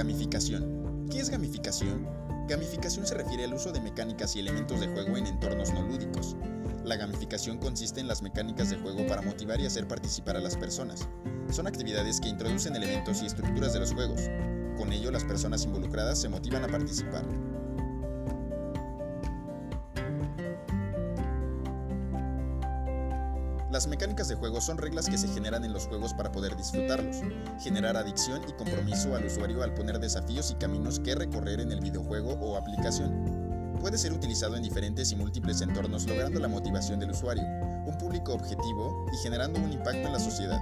Gamificación. ¿Qué es gamificación? Gamificación se refiere al uso de mecánicas y elementos de juego en entornos no lúdicos. La gamificación consiste en las mecánicas de juego para motivar y hacer participar a las personas. Son actividades que introducen elementos y estructuras de los juegos. Con ello, las personas involucradas se motivan a participar. Las mecánicas de juego son reglas que se generan en los juegos para poder disfrutarlos, generar adicción y compromiso al usuario al poner desafíos y caminos que recorrer en el videojuego o aplicación. Puede ser utilizado en diferentes y múltiples entornos logrando la motivación del usuario, un público objetivo y generando un impacto en la sociedad.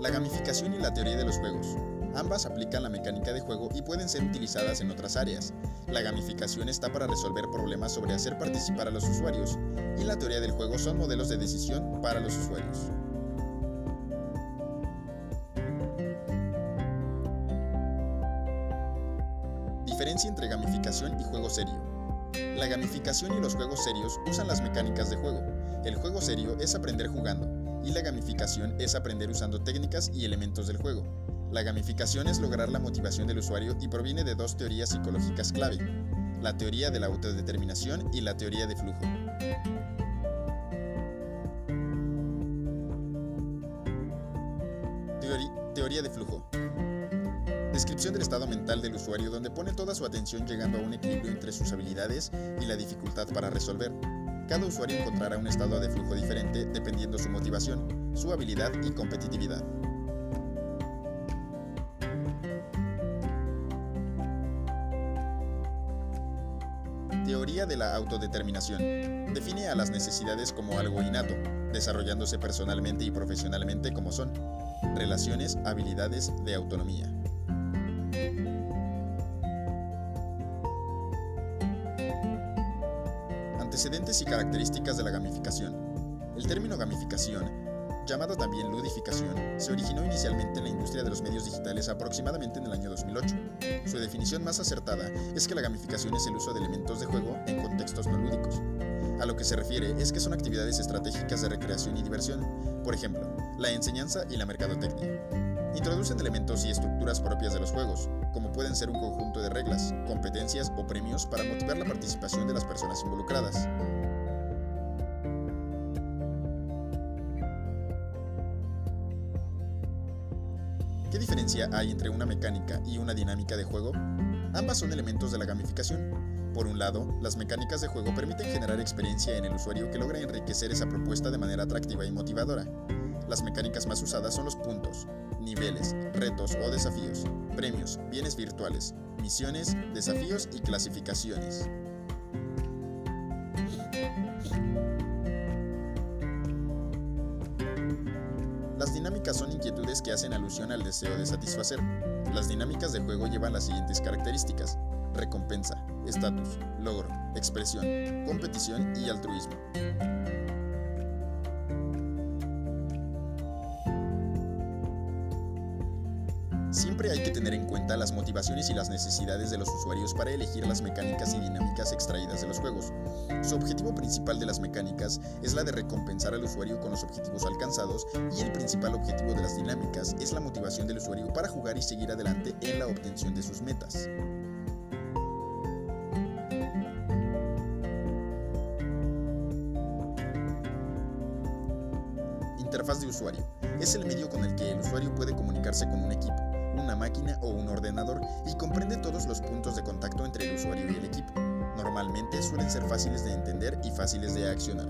La gamificación y la teoría de los juegos. Ambas aplican la mecánica de juego y pueden ser utilizadas en otras áreas. La gamificación está para resolver problemas sobre hacer participar a los usuarios y la teoría del juego son modelos de decisión para los usuarios. Diferencia entre gamificación y juego serio. La gamificación y los juegos serios usan las mecánicas de juego. El juego serio es aprender jugando y la gamificación es aprender usando técnicas y elementos del juego. La gamificación es lograr la motivación del usuario y proviene de dos teorías psicológicas clave, la teoría de la autodeterminación y la teoría de flujo. teoría de flujo. Descripción del estado mental del usuario donde pone toda su atención llegando a un equilibrio entre sus habilidades y la dificultad para resolver. Cada usuario encontrará un estado de flujo diferente dependiendo su motivación, su habilidad y competitividad. Teoría de la autodeterminación. Define a las necesidades como algo innato, desarrollándose personalmente y profesionalmente como son relaciones, habilidades de autonomía. Antecedentes y características de la gamificación. El término gamificación llamado también ludificación, se originó inicialmente en la industria de los medios digitales aproximadamente en el año 2008. Su definición más acertada es que la gamificación es el uso de elementos de juego en contextos no lúdicos. A lo que se refiere es que son actividades estratégicas de recreación y diversión, por ejemplo, la enseñanza y la mercadotecnia. Introducen elementos y estructuras propias de los juegos, como pueden ser un conjunto de reglas, competencias o premios para motivar la participación de las personas involucradas. ¿Qué diferencia hay entre una mecánica y una dinámica de juego? Ambas son elementos de la gamificación. Por un lado, las mecánicas de juego permiten generar experiencia en el usuario que logra enriquecer esa propuesta de manera atractiva y motivadora. Las mecánicas más usadas son los puntos, niveles, retos o desafíos, premios, bienes virtuales, misiones, desafíos y clasificaciones. Son inquietudes que hacen alusión al deseo de satisfacer. Las dinámicas de juego llevan las siguientes características. Recompensa, estatus, logro, expresión, competición y altruismo. Siempre hay que tener en cuenta las motivaciones y las necesidades de los usuarios para elegir las mecánicas y dinámicas extraídas de los juegos. Su objetivo principal de las mecánicas es la de recompensar al usuario con los objetivos alcanzados y el principal objetivo de las dinámicas es la motivación del usuario para jugar y seguir adelante en la obtención de sus metas. Interfaz de usuario. Es el medio con el que el usuario puede comunicarse con un equipo una máquina o un ordenador y comprende todos los puntos de contacto entre el usuario y el equipo. Normalmente suelen ser fáciles de entender y fáciles de accionar.